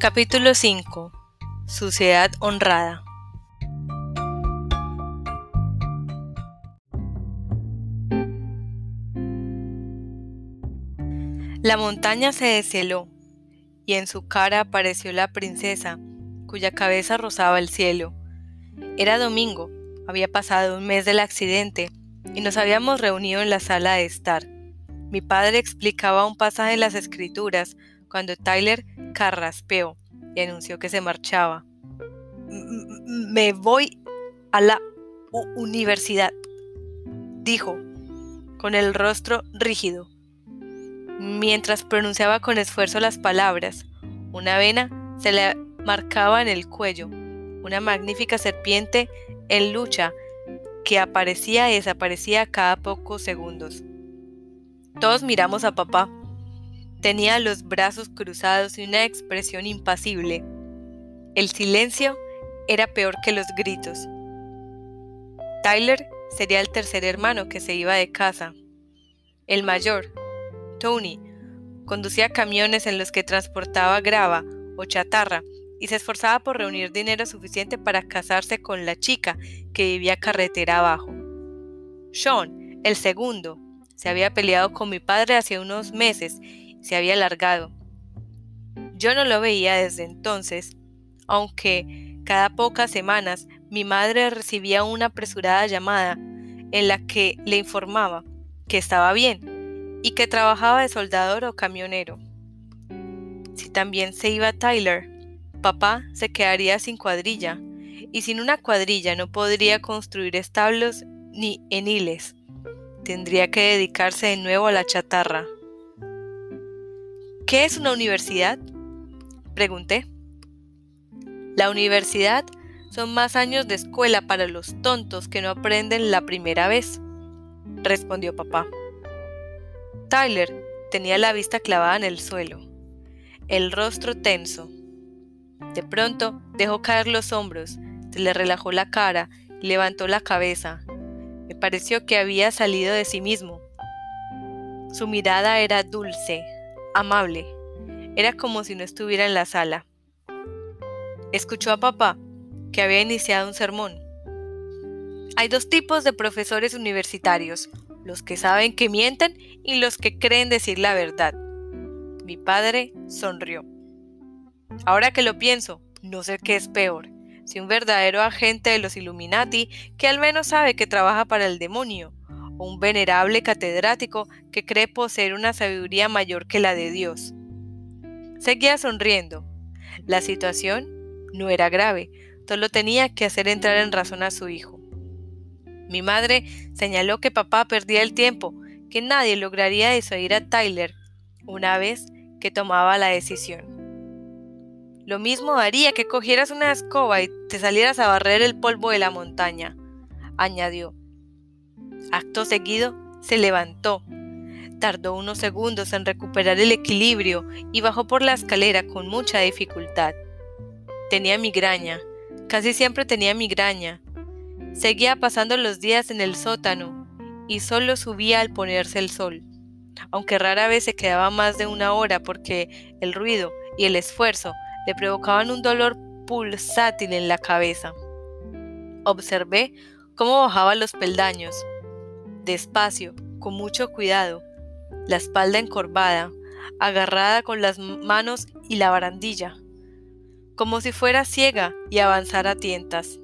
Capítulo 5 Suciedad honrada La montaña se desheló y en su cara apareció la princesa, cuya cabeza rozaba el cielo. Era domingo, había pasado un mes del accidente y nos habíamos reunido en la sala de estar. Mi padre explicaba un pasaje de las escrituras cuando Tyler carraspeó y anunció que se marchaba. Me voy a la universidad, dijo, con el rostro rígido. Mientras pronunciaba con esfuerzo las palabras, una vena se le marcaba en el cuello, una magnífica serpiente en lucha que aparecía y desaparecía cada pocos segundos. Todos miramos a papá. Tenía los brazos cruzados y una expresión impasible. El silencio era peor que los gritos. Tyler sería el tercer hermano que se iba de casa. El mayor, Tony, conducía camiones en los que transportaba grava o chatarra y se esforzaba por reunir dinero suficiente para casarse con la chica que vivía carretera abajo. Sean, el segundo, se había peleado con mi padre hace unos meses se había largado. Yo no lo veía desde entonces, aunque cada pocas semanas mi madre recibía una apresurada llamada en la que le informaba que estaba bien y que trabajaba de soldador o camionero. Si también se iba Tyler, papá se quedaría sin cuadrilla, y sin una cuadrilla no podría construir establos ni eniles. Tendría que dedicarse de nuevo a la chatarra. ¿Qué es una universidad? Pregunté. La universidad son más años de escuela para los tontos que no aprenden la primera vez, respondió papá. Tyler tenía la vista clavada en el suelo, el rostro tenso, de pronto dejó caer los hombros, se le relajó la cara y levantó la cabeza. Me pareció que había salido de sí mismo. Su mirada era dulce, amable. Era como si no estuviera en la sala. Escuchó a papá, que había iniciado un sermón. Hay dos tipos de profesores universitarios, los que saben que mienten y los que creen decir la verdad. Mi padre sonrió. Ahora que lo pienso, no sé qué es peor, si un verdadero agente de los Illuminati que al menos sabe que trabaja para el demonio, un venerable catedrático que cree poseer una sabiduría mayor que la de Dios. Seguía sonriendo. La situación no era grave, solo tenía que hacer entrar en razón a su hijo. Mi madre señaló que papá perdía el tiempo, que nadie lograría disuadir a Tyler una vez que tomaba la decisión. Lo mismo haría que cogieras una escoba y te salieras a barrer el polvo de la montaña, añadió. Acto seguido, se levantó. Tardó unos segundos en recuperar el equilibrio y bajó por la escalera con mucha dificultad. Tenía migraña, casi siempre tenía migraña. Seguía pasando los días en el sótano y solo subía al ponerse el sol, aunque rara vez se quedaba más de una hora porque el ruido y el esfuerzo le provocaban un dolor pulsátil en la cabeza. Observé cómo bajaba los peldaños, despacio, con mucho cuidado, la espalda encorvada, agarrada con las manos y la barandilla, como si fuera ciega y avanzara a tientas.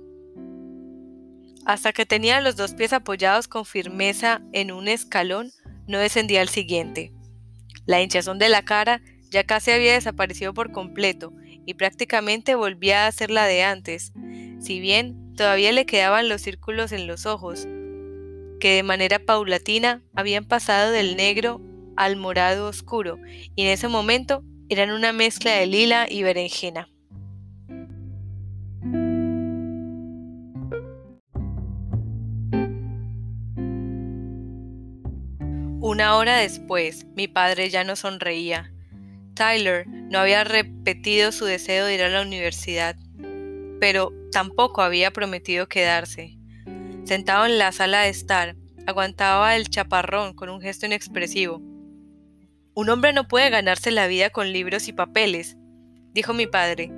Hasta que tenía los dos pies apoyados con firmeza en un escalón, no descendía al siguiente. La hinchazón de la cara ya casi había desaparecido por completo y prácticamente volvía a ser la de antes, si bien todavía le quedaban los círculos en los ojos, que de manera paulatina habían pasado del negro al morado oscuro, y en ese momento eran una mezcla de lila y berenjena. Una hora después, mi padre ya no sonreía. Tyler no había repetido su deseo de ir a la universidad, pero tampoco había prometido quedarse. Sentado en la sala de estar, aguantaba el chaparrón con un gesto inexpresivo. Un hombre no puede ganarse la vida con libros y papeles, dijo mi padre.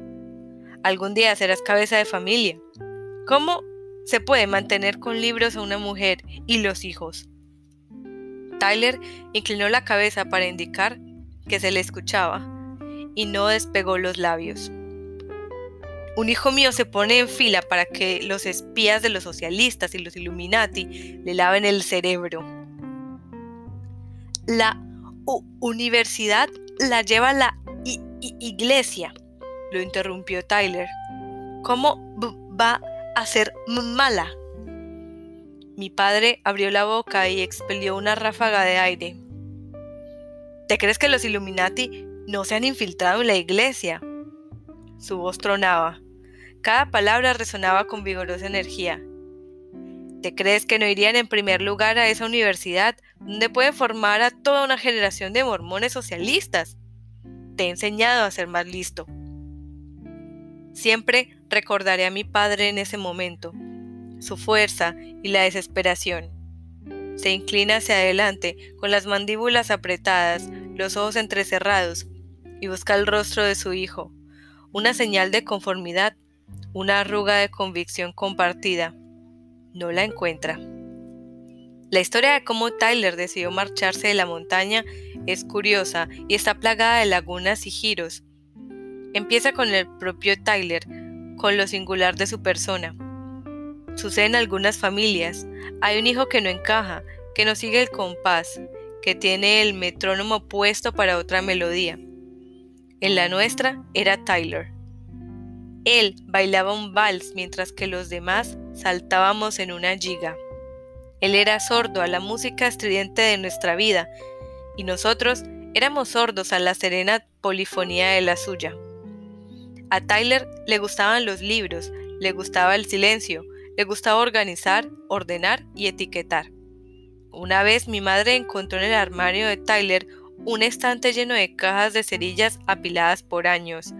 Algún día serás cabeza de familia. ¿Cómo se puede mantener con libros a una mujer y los hijos? Tyler inclinó la cabeza para indicar que se le escuchaba y no despegó los labios. Un hijo mío se pone en fila para que los espías de los socialistas y los Illuminati le laven el cerebro. La universidad la lleva la iglesia, lo interrumpió Tyler. ¿Cómo va a ser mala? Mi padre abrió la boca y expelió una ráfaga de aire. ¿Te crees que los Illuminati no se han infiltrado en la iglesia? Su voz tronaba. Cada palabra resonaba con vigorosa energía. ¿Te crees que no irían en primer lugar a esa universidad donde pueden formar a toda una generación de mormones socialistas? Te he enseñado a ser más listo. Siempre recordaré a mi padre en ese momento, su fuerza y la desesperación. Se inclina hacia adelante con las mandíbulas apretadas, los ojos entrecerrados, y busca el rostro de su hijo, una señal de conformidad, una arruga de convicción compartida. No la encuentra. La historia de cómo Tyler decidió marcharse de la montaña es curiosa y está plagada de lagunas y giros. Empieza con el propio Tyler, con lo singular de su persona. Sucede en algunas familias. Hay un hijo que no encaja, que no sigue el compás, que tiene el metrónomo puesto para otra melodía. En la nuestra era Tyler. Él bailaba un vals mientras que los demás saltábamos en una giga. Él era sordo a la música estridente de nuestra vida y nosotros éramos sordos a la serena polifonía de la suya. A Tyler le gustaban los libros, le gustaba el silencio, le gustaba organizar, ordenar y etiquetar. Una vez mi madre encontró en el armario de Tyler un estante lleno de cajas de cerillas apiladas por años.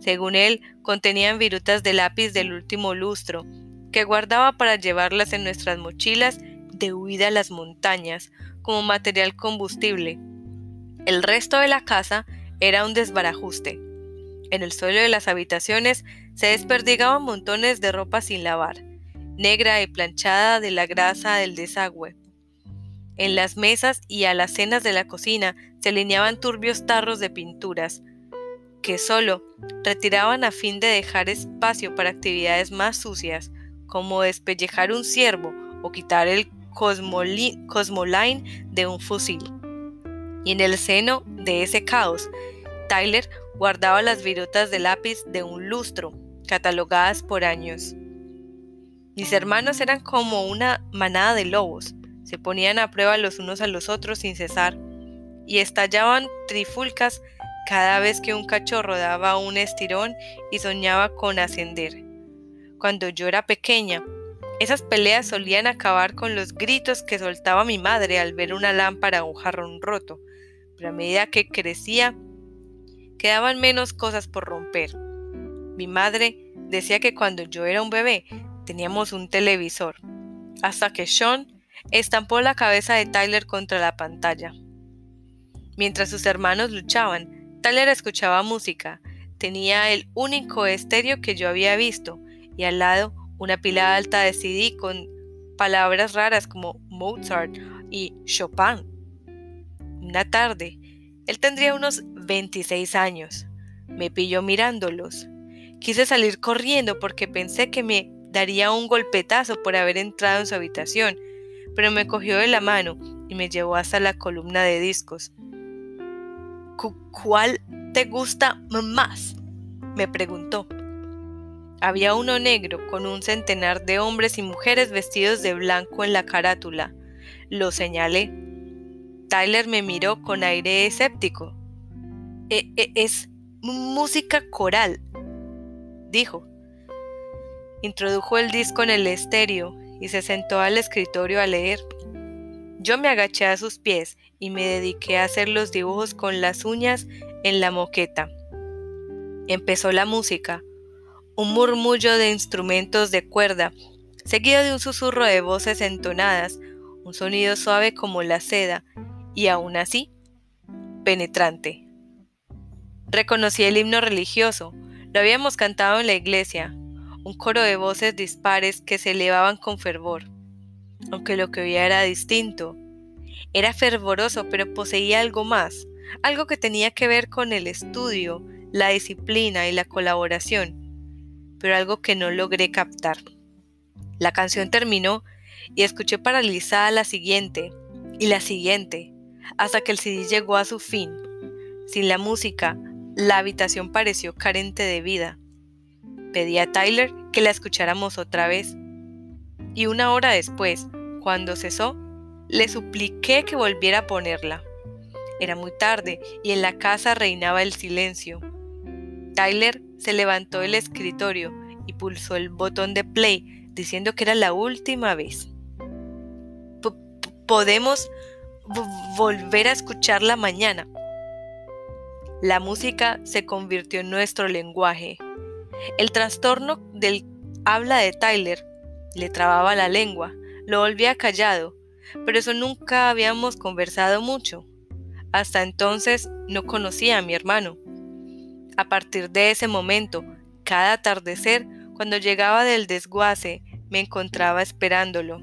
Según él, contenían virutas de lápiz del último lustro, que guardaba para llevarlas en nuestras mochilas de huida a las montañas, como material combustible. El resto de la casa era un desbarajuste. En el suelo de las habitaciones se desperdigaban montones de ropa sin lavar, negra y planchada de la grasa del desagüe. En las mesas y alacenas de la cocina se alineaban turbios tarros de pinturas, que solo retiraban a fin de dejar espacio para actividades más sucias, como despellejar un ciervo o quitar el Cosmoline de un fusil. Y en el seno de ese caos, Tyler guardaba las virutas de lápiz de un lustro, catalogadas por años. Mis hermanos eran como una manada de lobos, se ponían a prueba los unos a los otros sin cesar, y estallaban trifulcas cada vez que un cachorro daba un estirón y soñaba con ascender. Cuando yo era pequeña, esas peleas solían acabar con los gritos que soltaba mi madre al ver una lámpara o un jarrón roto, pero a medida que crecía, quedaban menos cosas por romper. Mi madre decía que cuando yo era un bebé teníamos un televisor, hasta que Sean estampó la cabeza de Tyler contra la pantalla. Mientras sus hermanos luchaban, Tyler escuchaba música, tenía el único estéreo que yo había visto, y al lado una pila alta de CD con palabras raras como Mozart y Chopin. Una tarde, él tendría unos 26 años. Me pilló mirándolos. Quise salir corriendo porque pensé que me daría un golpetazo por haber entrado en su habitación, pero me cogió de la mano y me llevó hasta la columna de discos. ¿Cuál te gusta más? me preguntó. Había uno negro con un centenar de hombres y mujeres vestidos de blanco en la carátula. Lo señalé. Tyler me miró con aire escéptico. E, e, es música coral, dijo. Introdujo el disco en el estéreo y se sentó al escritorio a leer. Yo me agaché a sus pies y me dediqué a hacer los dibujos con las uñas en la moqueta. Empezó la música un murmullo de instrumentos de cuerda, seguido de un susurro de voces entonadas, un sonido suave como la seda, y aún así, penetrante. Reconocí el himno religioso. Lo habíamos cantado en la iglesia, un coro de voces dispares que se elevaban con fervor. Aunque lo que oía era distinto. Era fervoroso, pero poseía algo más, algo que tenía que ver con el estudio, la disciplina y la colaboración, pero algo que no logré captar. La canción terminó y escuché paralizada la siguiente y la siguiente, hasta que el CD llegó a su fin. Sin la música, la habitación pareció carente de vida. Pedí a Tyler que la escucháramos otra vez. Y una hora después, cuando cesó, le supliqué que volviera a ponerla. Era muy tarde y en la casa reinaba el silencio. Tyler se levantó del escritorio y pulsó el botón de play diciendo que era la última vez. Podemos volver a escucharla mañana. La música se convirtió en nuestro lenguaje. El trastorno del habla de Tyler le trababa la lengua, lo volvía callado, pero eso nunca habíamos conversado mucho. Hasta entonces no conocía a mi hermano. A partir de ese momento, cada atardecer, cuando llegaba del desguace, me encontraba esperándolo.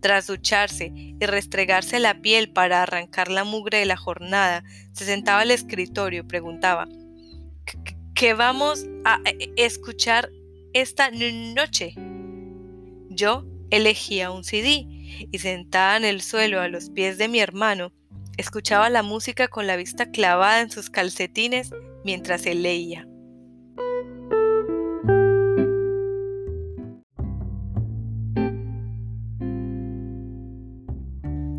Tras ducharse y restregarse la piel para arrancar la mugre de la jornada, se sentaba al escritorio y preguntaba, ¿qué vamos a escuchar esta noche? Yo elegía un CD y sentada en el suelo a los pies de mi hermano, escuchaba la música con la vista clavada en sus calcetines mientras él leía.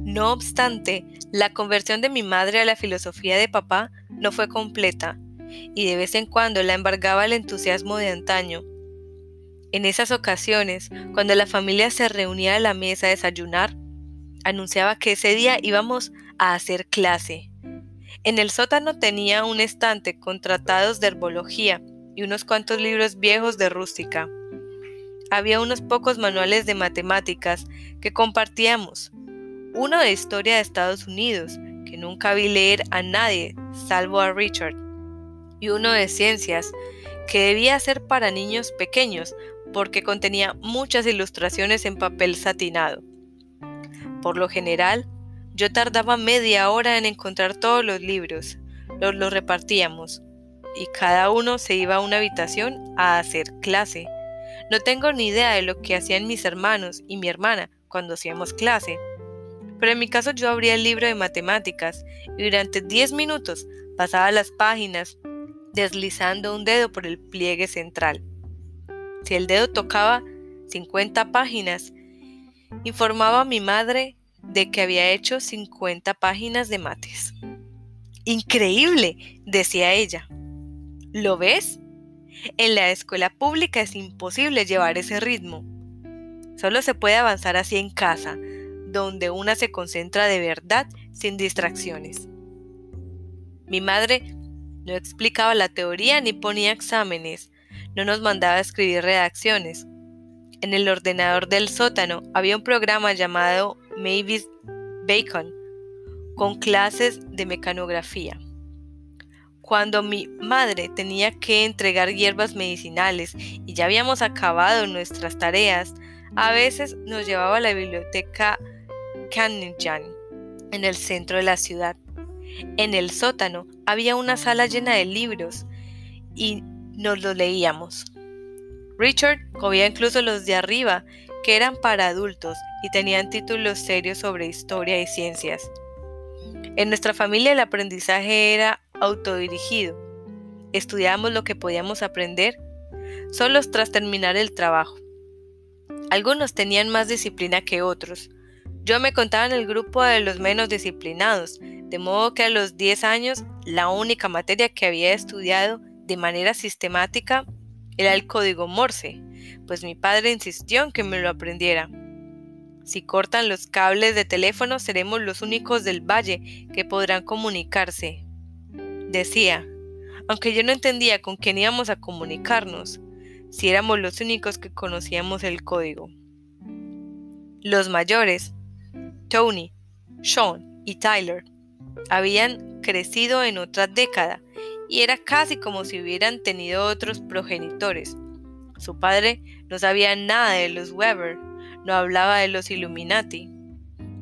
No obstante, la conversión de mi madre a la filosofía de papá no fue completa, y de vez en cuando la embargaba el entusiasmo de antaño. En esas ocasiones, cuando la familia se reunía a la mesa a desayunar, anunciaba que ese día íbamos a hacer clase. En el sótano tenía un estante con tratados de herbología y unos cuantos libros viejos de rústica. Había unos pocos manuales de matemáticas que compartíamos, uno de historia de Estados Unidos, que nunca vi leer a nadie salvo a Richard, y uno de ciencias, que debía ser para niños pequeños porque contenía muchas ilustraciones en papel satinado. Por lo general, yo tardaba media hora en encontrar todos los libros, los, repartíamos, y cada uno se iba a una habitación a hacer clase. No tengo ni idea de lo que hacían mis hermanos y mi hermana cuando hacíamos clase, pero en mi caso yo abría el libro de matemáticas y durante 10 minutos pasaba las páginas deslizando un dedo por el pliegue central. Si el dedo tocaba 50 páginas, informaba a mi madre de que había hecho 50 páginas de mates. Increíble, decía ella. ¿Lo ves? En la escuela pública es imposible llevar ese ritmo. Solo se puede avanzar así en casa, donde una se concentra de verdad sin distracciones. Mi madre no explicaba la teoría ni ponía exámenes, no nos mandaba a escribir redacciones. En el ordenador del sótano había un programa llamado Mavis Bacon, con clases de mecanografía. Cuando mi madre tenía que entregar hierbas medicinales y ya habíamos acabado nuestras tareas, a veces nos llevaba a la biblioteca en el centro de la ciudad. En el sótano había una sala llena de libros y nos los leíamos. Richard cogía incluso los de arriba, que eran para adultos y tenían títulos serios sobre historia y ciencias. En nuestra familia el aprendizaje era autodirigido. Estudiábamos lo que podíamos aprender solos tras terminar el trabajo. Algunos tenían más disciplina que otros, yo me contaba en el grupo de los menos disciplinados, de modo que a los 10 años la única materia que había estudiado de manera sistemática era el código Morse, pues mi padre insistió en que me lo aprendiera. Si cortan los cables de teléfono seremos los únicos del valle que podrán comunicarse. Decía, aunque yo no entendía con quién íbamos a comunicarnos, si éramos los únicos que conocíamos el código. Los mayores, Tony, Sean y Tyler habían crecido en otra década y era casi como si hubieran tenido otros progenitores. Su padre no sabía nada de los Weber, no hablaba de los Illuminati.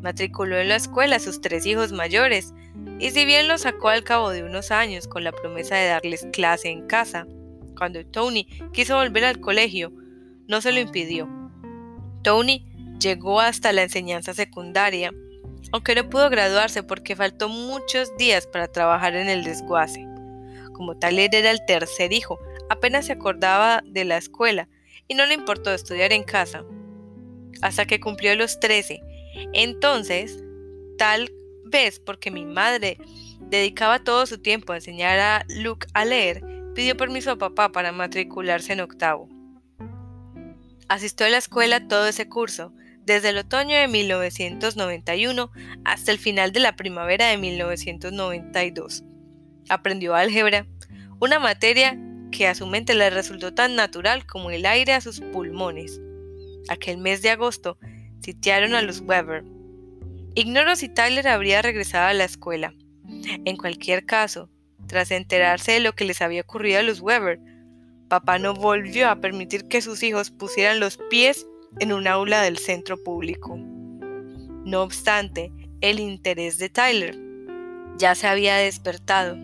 Matriculó en la escuela a sus tres hijos mayores, y si bien los sacó al cabo de unos años con la promesa de darles clase en casa, cuando Tony quiso volver al colegio, no se lo impidió. Tony llegó hasta la enseñanza secundaria, aunque no pudo graduarse porque faltó muchos días para trabajar en el desguace. Como Tyler era el tercer hijo, apenas se acordaba de la escuela y no le importó estudiar en casa. Hasta que cumplió los 13. Entonces, tal vez porque mi madre dedicaba todo su tiempo a enseñar a Luke a leer, pidió permiso a papá para matricularse en octavo. Asistió a la escuela todo ese curso, desde el otoño de 1991 hasta el final de la primavera de 1992. Aprendió álgebra, una materia que a su mente le resultó tan natural como el aire a sus pulmones. Aquel mes de agosto sitiaron a los Weber. Ignoro si Tyler habría regresado a la escuela. En cualquier caso, tras enterarse de lo que les había ocurrido a los Weber, papá no volvió a permitir que sus hijos pusieran los pies en un aula del centro público. No obstante, el interés de Tyler ya se había despertado.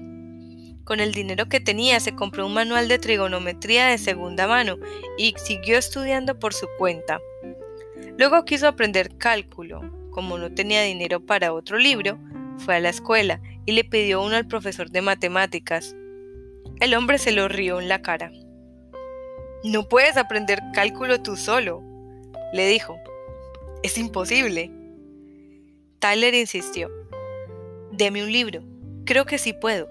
Con el dinero que tenía se compró un manual de trigonometría de segunda mano y siguió estudiando por su cuenta. Luego quiso aprender cálculo. Como no tenía dinero para otro libro, fue a la escuela y le pidió uno al profesor de matemáticas. El hombre se lo rió en la cara. No puedes aprender cálculo tú solo, le dijo. Es imposible. Tyler insistió. Deme un libro. Creo que sí puedo.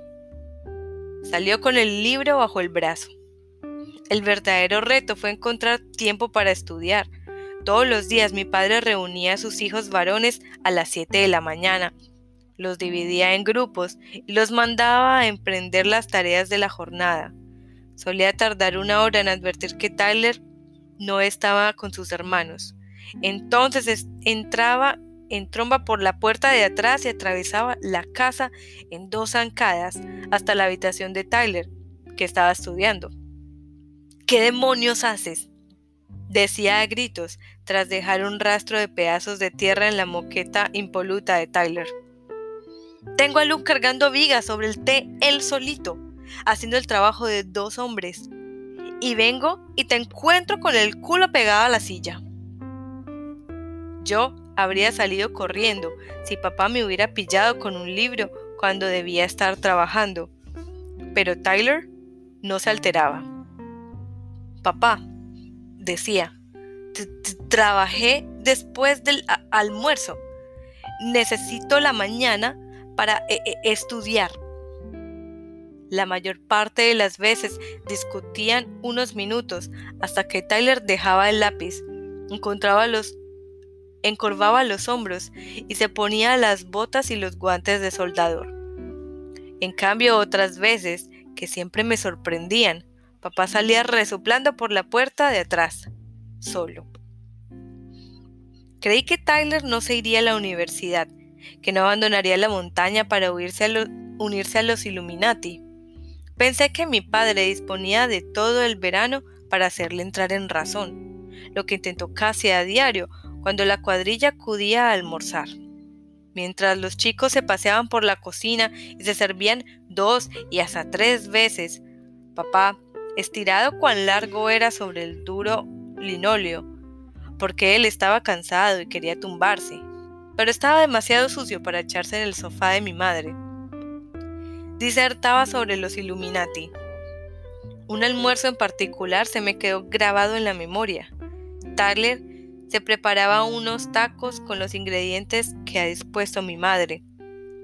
Salió con el libro bajo el brazo. El verdadero reto fue encontrar tiempo para estudiar. Todos los días mi padre reunía a sus hijos varones a las 7 de la mañana, los dividía en grupos y los mandaba a emprender las tareas de la jornada. Solía tardar una hora en advertir que Tyler no estaba con sus hermanos. Entonces entraba en tromba por la puerta de atrás y atravesaba la casa en dos zancadas hasta la habitación de Tyler, que estaba estudiando. ¿Qué demonios haces? decía a gritos, tras dejar un rastro de pedazos de tierra en la moqueta impoluta de Tyler. Tengo a Luke cargando vigas sobre el té él solito, haciendo el trabajo de dos hombres. Y vengo y te encuentro con el culo pegado a la silla. Yo habría salido corriendo si papá me hubiera pillado con un libro cuando debía estar trabajando. Pero Tyler no se alteraba. Papá, decía, trabajé después del almuerzo. Necesito la mañana para e, e, estudiar. La mayor parte de las veces discutían unos minutos hasta que Tyler dejaba el lápiz, encontraba los encorvaba los hombros y se ponía las botas y los guantes de soldador. En cambio, otras veces, que siempre me sorprendían, papá salía resoplando por la puerta de atrás, solo. Creí que Tyler no se iría a la universidad, que no abandonaría la montaña para unirse a los Illuminati. Pensé que mi padre disponía de todo el verano para hacerle entrar en razón, lo que intentó casi a diario cuando la cuadrilla acudía a almorzar. Mientras los chicos se paseaban por la cocina y se servían dos y hasta tres veces, papá, estirado cuán largo era sobre el duro linóleo, porque él estaba cansado y quería tumbarse, pero estaba demasiado sucio para echarse en el sofá de mi madre. Disertaba sobre los Illuminati. Un almuerzo en particular se me quedó grabado en la memoria. Tyler se preparaba unos tacos con los ingredientes que ha dispuesto mi madre.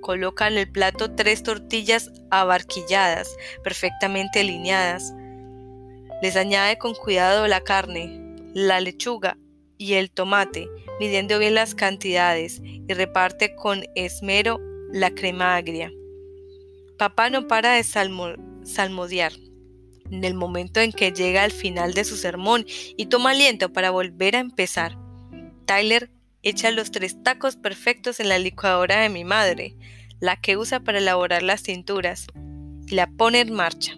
Coloca en el plato tres tortillas abarquilladas, perfectamente alineadas. Les añade con cuidado la carne, la lechuga y el tomate, midiendo bien las cantidades, y reparte con esmero la crema agria. Papá no para de salmodiar en el momento en que llega al final de su sermón y toma aliento para volver a empezar. Tyler echa los tres tacos perfectos en la licuadora de mi madre, la que usa para elaborar las cinturas, y la pone en marcha.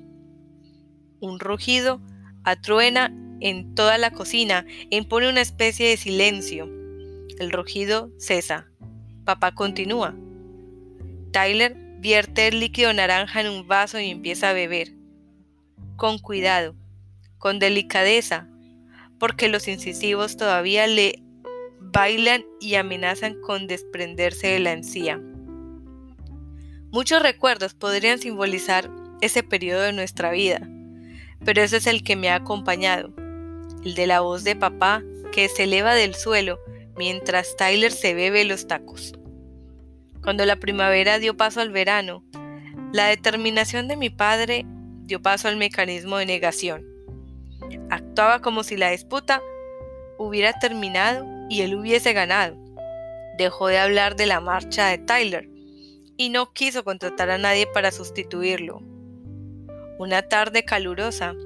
Un rugido atruena en toda la cocina e impone una especie de silencio. El rugido cesa. Papá continúa. Tyler vierte el líquido naranja en un vaso y empieza a beber. Con cuidado, con delicadeza, porque los incisivos todavía le bailan y amenazan con desprenderse de la encía. Muchos recuerdos podrían simbolizar ese periodo de nuestra vida, pero ese es el que me ha acompañado, el de la voz de papá que se eleva del suelo mientras Tyler se bebe los tacos. Cuando la primavera dio paso al verano, la determinación de mi padre dio paso al mecanismo de negación. Actuaba como si la disputa hubiera terminado y él hubiese ganado. Dejó de hablar de la marcha de Tyler y no quiso contratar a nadie para sustituirlo. Una tarde calurosa,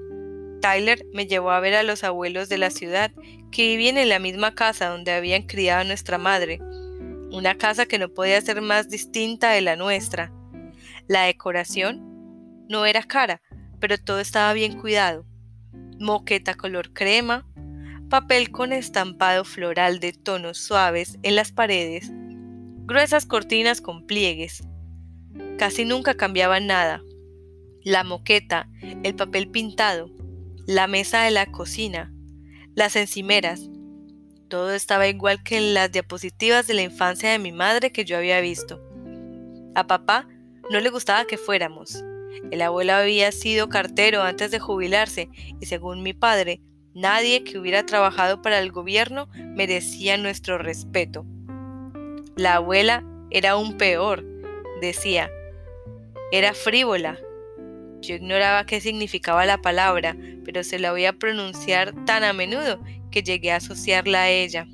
Tyler me llevó a ver a los abuelos de la ciudad que vivían en la misma casa donde habían criado a nuestra madre, una casa que no podía ser más distinta de la nuestra. La decoración no era cara, pero todo estaba bien cuidado. Moqueta color crema, papel con estampado floral de tonos suaves en las paredes, gruesas cortinas con pliegues. Casi nunca cambiaban nada. La moqueta, el papel pintado, la mesa de la cocina, las encimeras, todo estaba igual que en las diapositivas de la infancia de mi madre que yo había visto. A papá no le gustaba que fuéramos. El abuelo había sido cartero antes de jubilarse y según mi padre, Nadie que hubiera trabajado para el gobierno merecía nuestro respeto. La abuela era aún peor, decía. Era frívola. Yo ignoraba qué significaba la palabra, pero se la oía pronunciar tan a menudo que llegué a asociarla a ella.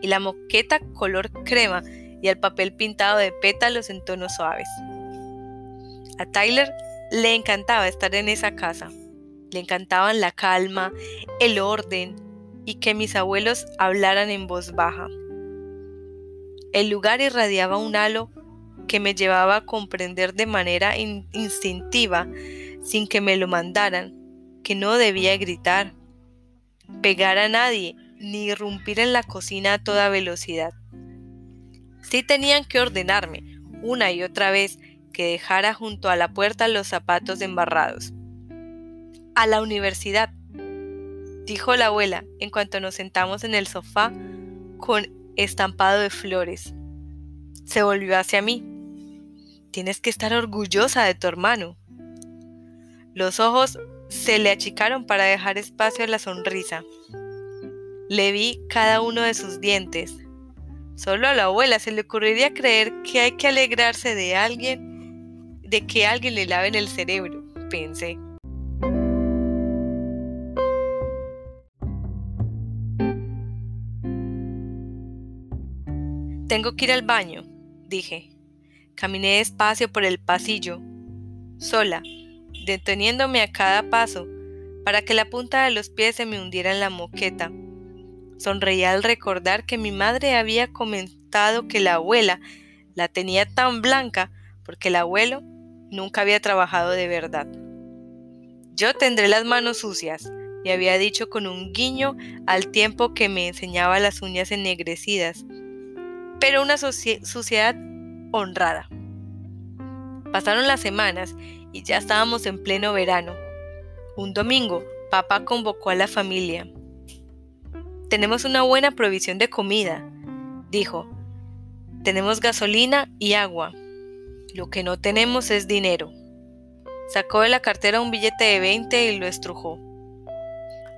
Y la moqueta color crema y el papel pintado de pétalos en tonos suaves. A Tyler le encantaba estar en esa casa. Le encantaban la calma, el orden y que mis abuelos hablaran en voz baja. El lugar irradiaba un halo que me llevaba a comprender de manera instintiva, sin que me lo mandaran, que no debía gritar, pegar a nadie, ni irrumpir en la cocina a toda velocidad. Sí tenían que ordenarme, una y otra vez, que dejara junto a la puerta los zapatos embarrados a la universidad, dijo la abuela en cuanto nos sentamos en el sofá con estampado de flores. Se volvió hacia mí. Tienes que estar orgullosa de tu hermano. Los ojos se le achicaron para dejar espacio a la sonrisa. Le vi cada uno de sus dientes. Solo a la abuela se le ocurriría creer que hay que alegrarse de alguien, de que alguien le lave en el cerebro, pensé. Tengo que ir al baño, dije. Caminé despacio por el pasillo, sola, deteniéndome a cada paso para que la punta de los pies se me hundiera en la moqueta. Sonreía al recordar que mi madre había comentado que la abuela la tenía tan blanca porque el abuelo nunca había trabajado de verdad. Yo tendré las manos sucias, me había dicho con un guiño al tiempo que me enseñaba las uñas ennegrecidas pero una suciedad honrada. Pasaron las semanas y ya estábamos en pleno verano. Un domingo, papá convocó a la familia. Tenemos una buena provisión de comida, dijo. Tenemos gasolina y agua. Lo que no tenemos es dinero. Sacó de la cartera un billete de 20 y lo estrujó.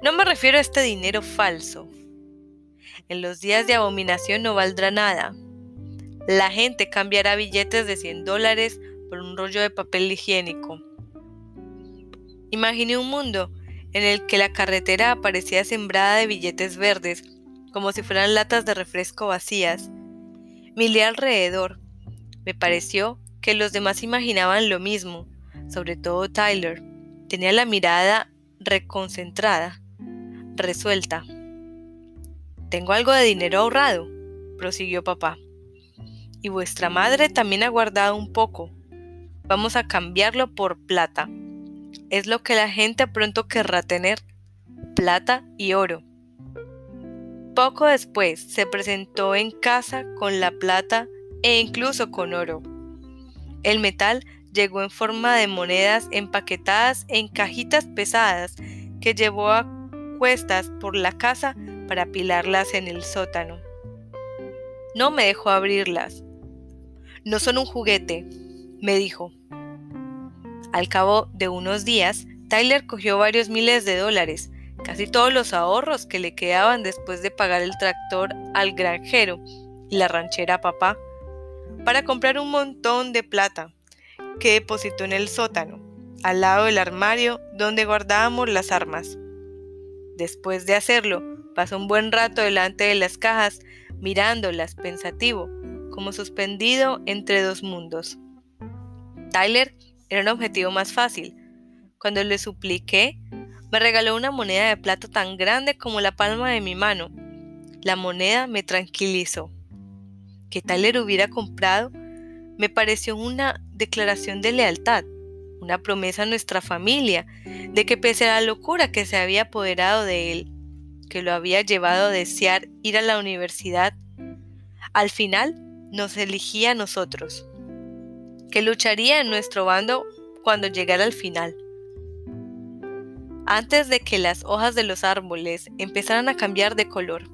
No me refiero a este dinero falso, en los días de abominación no valdrá nada. La gente cambiará billetes de 100 dólares por un rollo de papel higiénico. Imaginé un mundo en el que la carretera aparecía sembrada de billetes verdes, como si fueran latas de refresco vacías. Miré alrededor. Me pareció que los demás imaginaban lo mismo, sobre todo Tyler. Tenía la mirada reconcentrada, resuelta. Tengo algo de dinero ahorrado, prosiguió papá. Y vuestra madre también ha guardado un poco. Vamos a cambiarlo por plata. Es lo que la gente pronto querrá tener. Plata y oro. Poco después se presentó en casa con la plata e incluso con oro. El metal llegó en forma de monedas empaquetadas en cajitas pesadas que llevó a cuestas por la casa para apilarlas en el sótano. No me dejó abrirlas. No son un juguete, me dijo. Al cabo de unos días, Tyler cogió varios miles de dólares casi todos los ahorros que le quedaban después de pagar el tractor al granjero y la ranchera a papá, para comprar un montón de plata que depositó en el sótano, al lado del armario donde guardábamos las armas. Después de hacerlo, pasó un buen rato delante de las cajas, mirándolas pensativo, como suspendido entre dos mundos. Tyler era un objetivo más fácil. Cuando le supliqué me regaló una moneda de plata tan grande como la palma de mi mano. La moneda me tranquilizó. Que Tyler hubiera comprado me pareció una declaración de lealtad, una promesa a nuestra familia, de que pese a la locura que se había apoderado de él, que lo había llevado a desear ir a la universidad, al final nos elegía a nosotros, que lucharía en nuestro bando cuando llegara al final. Antes de que las hojas de los árboles empezaran a cambiar de color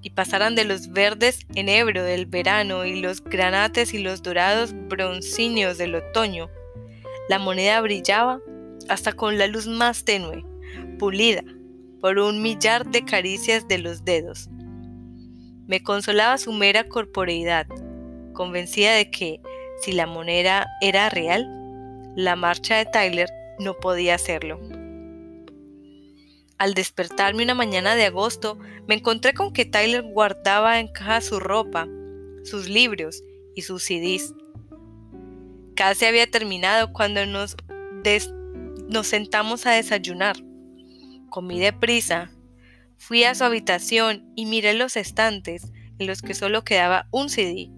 y pasaran de los verdes enebro del verano y los granates y los dorados broncíneos del otoño, la moneda brillaba hasta con la luz más tenue, pulida por un millar de caricias de los dedos. Me consolaba su mera corporeidad, convencida de que, si la moneda era real, la marcha de Tyler no podía serlo. Al despertarme una mañana de agosto, me encontré con que Tyler guardaba en caja su ropa, sus libros y sus CDs. Casi había terminado cuando nos, nos sentamos a desayunar. Comí deprisa. Fui a su habitación y miré los estantes en los que solo quedaba un CD.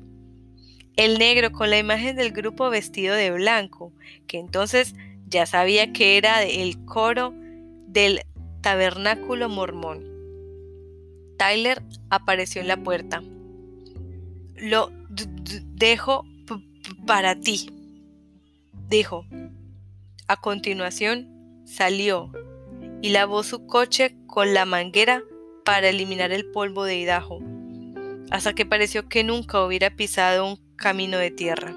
El negro con la imagen del grupo vestido de blanco, que entonces ya sabía que era el coro del Tabernáculo Mormón. Tyler apareció en la puerta. Lo dejo para ti, dijo. A continuación, salió y lavó su coche con la manguera para eliminar el polvo de Idaho, hasta que pareció que nunca hubiera pisado un camino de tierra.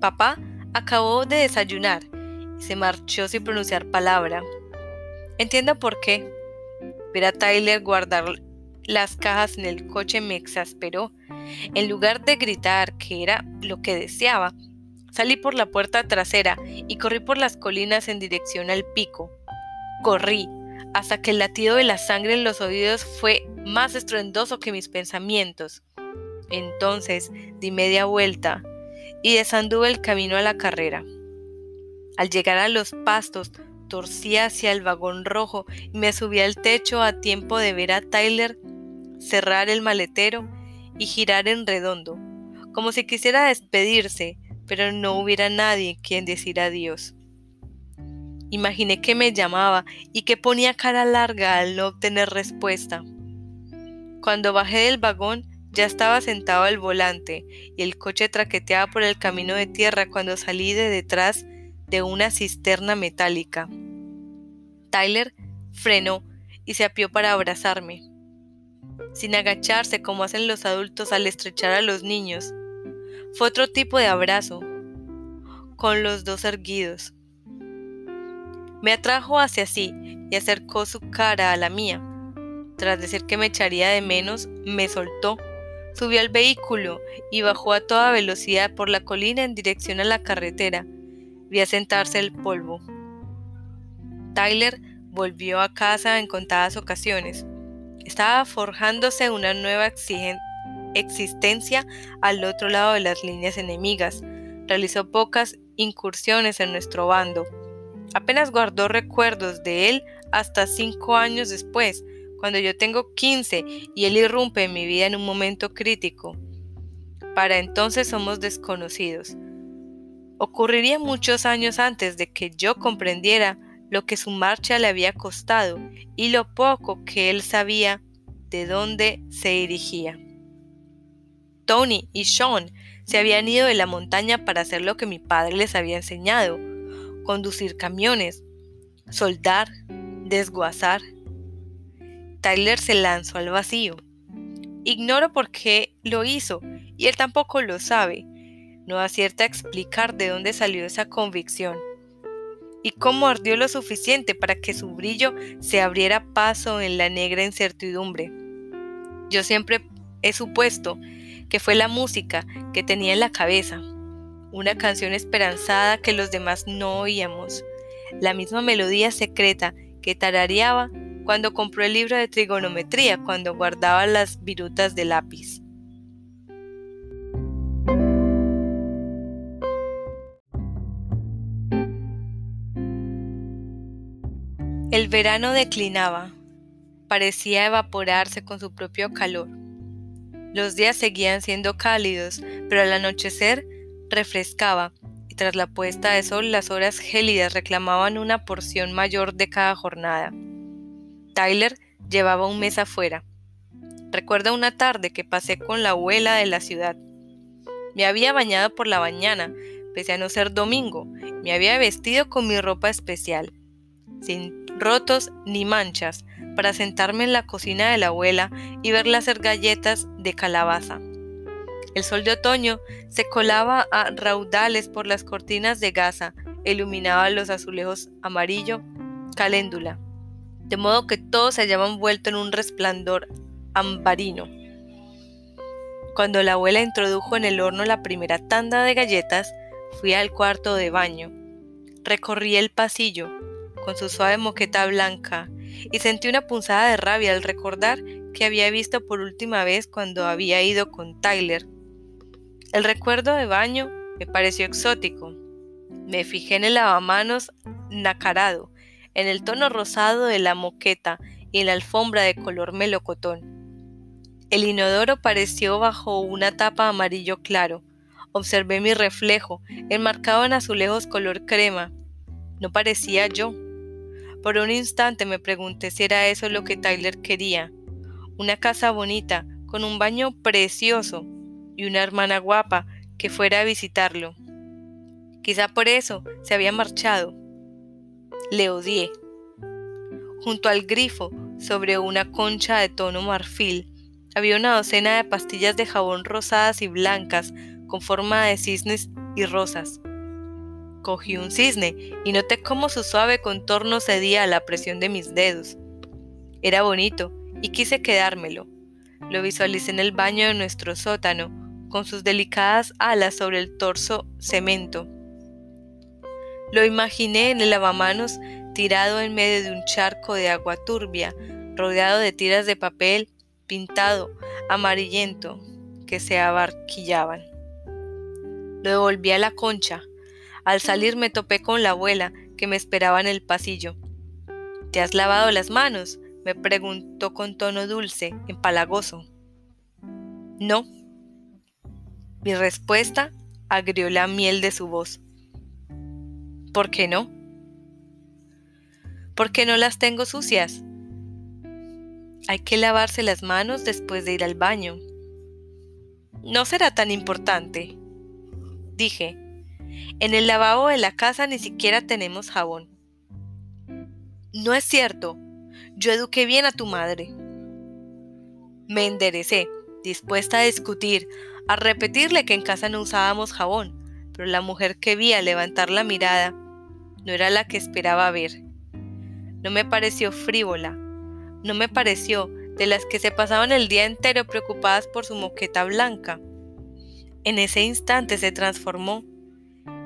Papá acabó de desayunar se marchó sin pronunciar palabra. Entiendo por qué. Ver a Tyler guardar las cajas en el coche me exasperó. En lugar de gritar, que era lo que deseaba, salí por la puerta trasera y corrí por las colinas en dirección al pico. Corrí hasta que el latido de la sangre en los oídos fue más estruendoso que mis pensamientos. Entonces di media vuelta y desanduve el camino a la carrera. Al llegar a los pastos, torcí hacia el vagón rojo y me subí al techo a tiempo de ver a Tyler cerrar el maletero y girar en redondo, como si quisiera despedirse, pero no hubiera nadie quien decir adiós. Imaginé que me llamaba y que ponía cara larga al no obtener respuesta. Cuando bajé del vagón, ya estaba sentado al volante y el coche traqueteaba por el camino de tierra cuando salí de detrás de una cisterna metálica. Tyler frenó y se apió para abrazarme, sin agacharse como hacen los adultos al estrechar a los niños. Fue otro tipo de abrazo, con los dos erguidos. Me atrajo hacia sí y acercó su cara a la mía. Tras decir que me echaría de menos, me soltó, subió al vehículo y bajó a toda velocidad por la colina en dirección a la carretera vi asentarse el polvo. Tyler volvió a casa en contadas ocasiones. Estaba forjándose una nueva existencia al otro lado de las líneas enemigas. Realizó pocas incursiones en nuestro bando. Apenas guardó recuerdos de él hasta cinco años después, cuando yo tengo 15 y él irrumpe en mi vida en un momento crítico. Para entonces somos desconocidos. Ocurriría muchos años antes de que yo comprendiera lo que su marcha le había costado y lo poco que él sabía de dónde se dirigía. Tony y Sean se habían ido de la montaña para hacer lo que mi padre les había enseñado, conducir camiones, soldar, desguazar. Tyler se lanzó al vacío. Ignoro por qué lo hizo y él tampoco lo sabe. No acierta a explicar de dónde salió esa convicción y cómo ardió lo suficiente para que su brillo se abriera paso en la negra incertidumbre. Yo siempre he supuesto que fue la música que tenía en la cabeza, una canción esperanzada que los demás no oíamos, la misma melodía secreta que tarareaba cuando compró el libro de trigonometría cuando guardaba las virutas de lápiz. El verano declinaba, parecía evaporarse con su propio calor. Los días seguían siendo cálidos, pero al anochecer refrescaba, y tras la puesta de sol las horas gélidas reclamaban una porción mayor de cada jornada. Tyler llevaba un mes afuera. Recuerdo una tarde que pasé con la abuela de la ciudad. Me había bañado por la mañana, pese a no ser domingo. Me había vestido con mi ropa especial, sin rotos ni manchas, para sentarme en la cocina de la abuela y verla hacer galletas de calabaza. El sol de otoño se colaba a raudales por las cortinas de gasa, iluminaba los azulejos amarillo, caléndula de modo que todo se hallaba envuelto en un resplandor ambarino. Cuando la abuela introdujo en el horno la primera tanda de galletas, fui al cuarto de baño. Recorrí el pasillo con su suave moqueta blanca y sentí una punzada de rabia al recordar que había visto por última vez cuando había ido con Tyler. El recuerdo de baño me pareció exótico. Me fijé en el lavamanos nacarado en el tono rosado de la moqueta y en la alfombra de color melocotón. El inodoro pareció bajo una tapa amarillo claro. Observé mi reflejo, enmarcado en azulejos color crema. No parecía yo. Por un instante me pregunté si era eso lo que Tyler quería. Una casa bonita, con un baño precioso y una hermana guapa que fuera a visitarlo. Quizá por eso se había marchado. Le odié. Junto al grifo, sobre una concha de tono marfil, había una docena de pastillas de jabón rosadas y blancas con forma de cisnes y rosas. Cogí un cisne y noté cómo su suave contorno cedía a la presión de mis dedos. Era bonito y quise quedármelo. Lo visualicé en el baño de nuestro sótano, con sus delicadas alas sobre el torso cemento. Lo imaginé en el lavamanos tirado en medio de un charco de agua turbia, rodeado de tiras de papel pintado amarillento que se abarquillaban. Lo devolví a la concha. Al salir me topé con la abuela que me esperaba en el pasillo. ¿Te has lavado las manos? me preguntó con tono dulce, empalagoso. No. Mi respuesta agrió la miel de su voz. ¿Por qué no? ¿Por qué no las tengo sucias? Hay que lavarse las manos después de ir al baño. No será tan importante, dije. En el lavabo de la casa ni siquiera tenemos jabón. No es cierto. Yo eduqué bien a tu madre. Me enderecé, dispuesta a discutir, a repetirle que en casa no usábamos jabón, pero la mujer que vi al levantar la mirada no era la que esperaba ver. No me pareció frívola, no me pareció de las que se pasaban el día entero preocupadas por su moqueta blanca. En ese instante se transformó.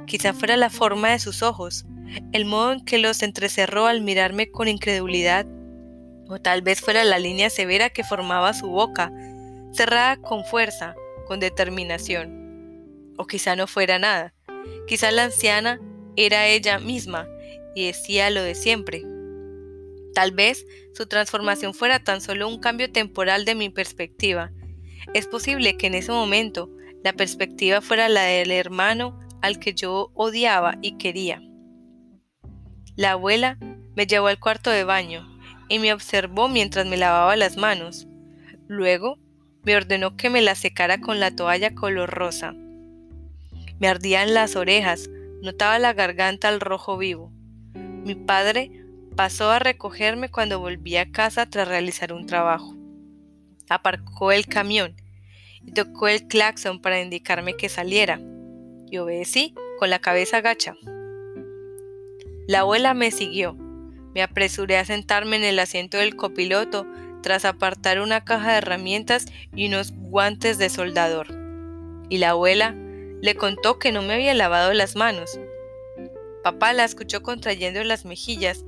Quizá fuera la forma de sus ojos, el modo en que los entrecerró al mirarme con incredulidad, o tal vez fuera la línea severa que formaba su boca, cerrada con fuerza, con determinación. O quizá no fuera nada. Quizá la anciana era ella misma y decía lo de siempre. Tal vez su transformación fuera tan solo un cambio temporal de mi perspectiva. Es posible que en ese momento la perspectiva fuera la del hermano al que yo odiaba y quería. La abuela me llevó al cuarto de baño y me observó mientras me lavaba las manos. Luego me ordenó que me la secara con la toalla color rosa. Me ardían las orejas, notaba la garganta al rojo vivo. Mi padre pasó a recogerme cuando volví a casa tras realizar un trabajo. Aparcó el camión y tocó el claxon para indicarme que saliera. Y obedecí con la cabeza gacha. La abuela me siguió. Me apresuré a sentarme en el asiento del copiloto tras apartar una caja de herramientas y unos guantes de soldador. Y la abuela le contó que no me había lavado las manos. Papá la escuchó contrayendo las mejillas,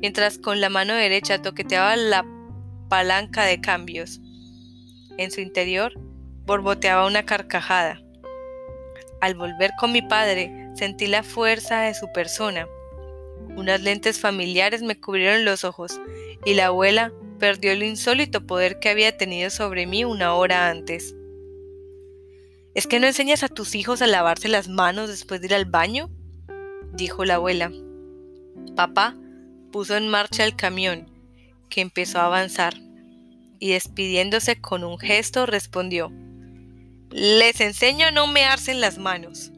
mientras con la mano derecha toqueteaba la palanca de cambios. En su interior borboteaba una carcajada. Al volver con mi padre, sentí la fuerza de su persona. Unas lentes familiares me cubrieron los ojos y la abuela perdió el insólito poder que había tenido sobre mí una hora antes. ¿Es que no enseñas a tus hijos a lavarse las manos después de ir al baño? dijo la abuela. Papá puso en marcha el camión, que empezó a avanzar, y despidiéndose con un gesto respondió, Les enseño a no mearse en las manos.